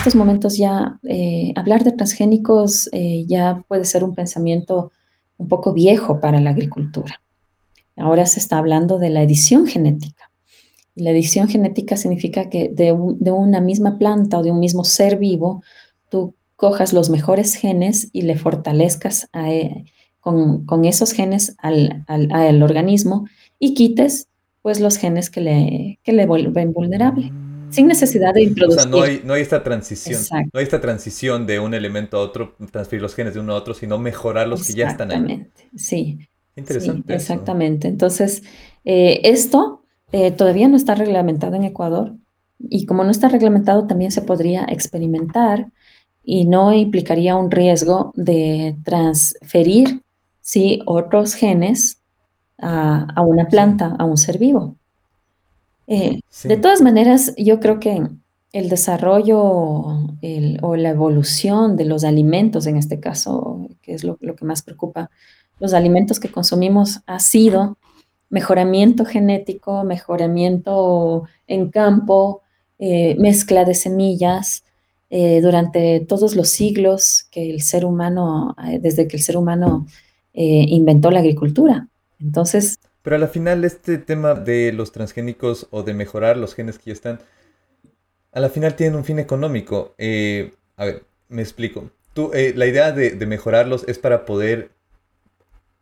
estos momentos ya eh, hablar de transgénicos eh, ya puede ser un pensamiento un poco viejo para la agricultura. Ahora se está hablando de la edición genética. Y la edición genética significa que de, una misma planta o de un mismo ser vivo, tú cojas los mejores genes y le fortalezcas con, esos genes al, al, organismo y quites pues los genes que le, que le vuelven vulnerable sin necesidad de introducir. O sea, no hay, no hay esta transición, no hay esta transición de un elemento a otro, transferir los genes de uno a otro, sino mejorar los que ya están ahí. Exactamente, sí. Interesante. exactamente. Entonces, eh, esto eh, todavía no está reglamentado en Ecuador y como no está reglamentado también se podría experimentar y no implicaría un riesgo de transferir ¿sí? otros genes a, a una planta, a un ser vivo. Eh, de todas maneras, yo creo que el desarrollo o la evolución de los alimentos, en este caso, que es lo, que más preocupa, los alimentos que consumimos ha sido mejoramiento genético, mejoramiento en campo, eh, mezcla de semillas, eh, durante todos los siglos que el ser humano, desde que el ser humano inventó la agricultura. Entonces, pero a la final este tema de los transgénicos o de mejorar los genes que ya están, a la final tienen un fin económico. Eh, a ver, me explico. Tú, eh, la idea de, mejorarlos es para poder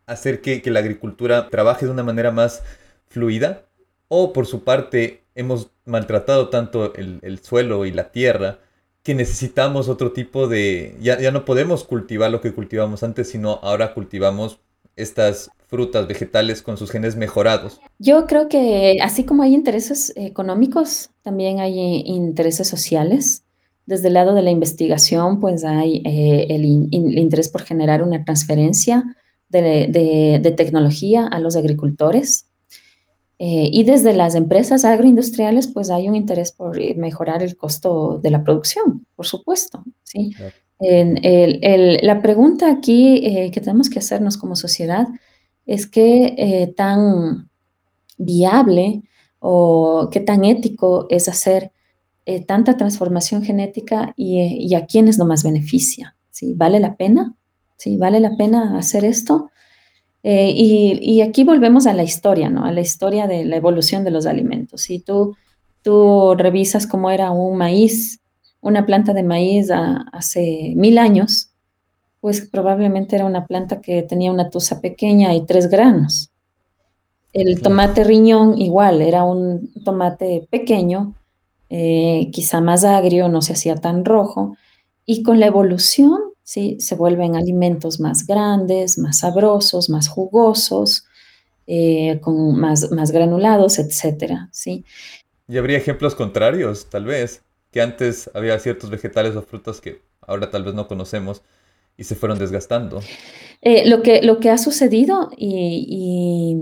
hacer que, la agricultura trabaje de una manera más fluida. O por su parte, hemos maltratado tanto el, suelo y la tierra que necesitamos otro tipo de... Ya, ya no podemos cultivar lo que cultivamos antes, sino ahora cultivamos estas frutas, vegetales con sus genes mejorados? Yo creo que así como hay intereses económicos, también hay eh, intereses sociales. Desde el lado de la investigación, pues hay eh, el, interés por generar una transferencia de, tecnología a los agricultores. Eh, y desde las empresas agroindustriales, pues hay un interés por mejorar el costo de la producción, por supuesto. ¿sí? la pregunta aquí que tenemos que hacernos como sociedad es qué eh, tan viable o qué tan ético es hacer eh, tanta transformación genética y, a quiénes no más beneficia. ¿sí? ¿Vale la pena? ¿Vale la pena hacer esto? Eh, y, aquí volvemos a la historia, ¿no? A la historia de la evolución de los alimentos. Si tú revisas cómo era un maíz, una planta de maíz hace mil años, pues probablemente era una planta que tenía una tusa pequeña y tres granos. El tomate riñón igual, era un tomate pequeño, eh, quizá más agrio, no se hacía tan rojo, y con la evolución ¿sí? se vuelven alimentos más grandes, más sabrosos, más jugosos, eh, con más, más granulados, etcétera, ¿sí? Y habría ejemplos contrarios, tal vez, que antes había ciertos vegetales o frutas que ahora tal vez no conocemos, y se fueron desgastando. Eh, lo, que, lo que ha sucedido y,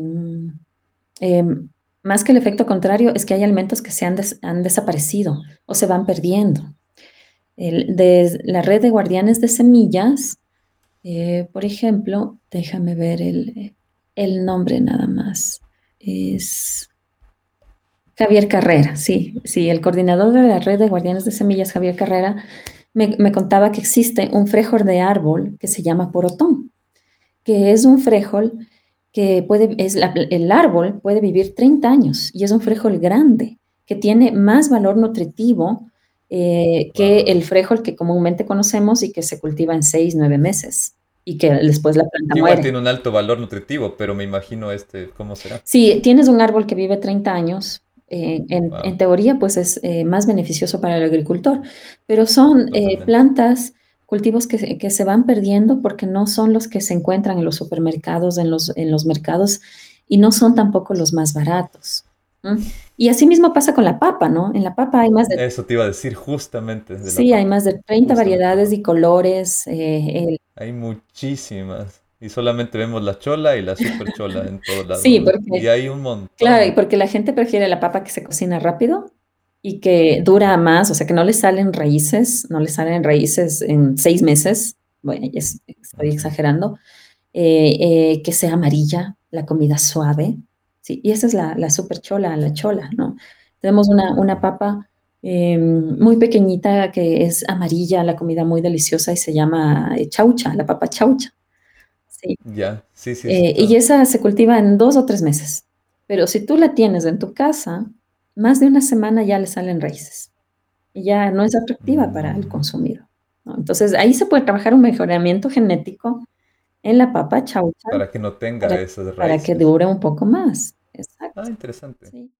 em, más que el efecto contrario es que hay alimentos que se han, han desaparecido o se van perdiendo. de la red de guardianes de semillas, eh, por ejemplo, déjame ver el, el nombre nada más. Es Javier Carrera, sí, sí, el coordinador de la red de guardianes de semillas, Javier Carrera, me, contaba que existe un frijol de árbol que se llama porotón, que es un frijol que puede, es el árbol puede vivir 30 años y es un frijol grande, que tiene más valor nutritivo eh, que el frijol que comúnmente conocemos y que se cultiva en 6, 9 meses y que después la planta Igual tiene un alto valor nutritivo, pero me imagino este, ¿cómo será? Sí, tienes un árbol que vive 30 años, eh, en, teoría, pues es eh, más beneficioso para el agricultor, pero son eh, plantas, cultivos que, que, se van perdiendo porque no son los que se encuentran en los supermercados, en los, en los mercados, y no son tampoco los más baratos. Y así mismo pasa con la papa, ¿no? En la papa hay más de... Eso te iba a decir justamente. sí, hay más de 30 variedades y colores. Hay muchísimas. Y solamente vemos la chola y la super chola en todos lados. Sí, porque... Y hay un montón. Claro, y porque la gente prefiere la papa que se cocina rápido y que dura más, o sea, que no le salen raíces, no le salen raíces en seis meses, bueno, estoy exagerando, eh, eh, que sea amarilla, la comida suave, ¿sí? Y esa es la, la super chola, la chola, ¿no? Tenemos una, una papa em, muy pequeñita que es amarilla, la comida muy deliciosa y se llama eh, chaucha, la papa chaucha. Sí. Ya, sí, sí, Eh, y esa se cultiva en 2 o 3 meses. Pero si tú la tienes en tu casa, más de una semana ya le salen raíces. Y ya no es atractiva para el Mm, consumidor, ¿no? Entonces, ahí se puede trabajar un mejoramiento genético en la papa chaucha para que no tenga para esas para que raíces. dure un poco más. Ah, Exacto. interesante. Sí.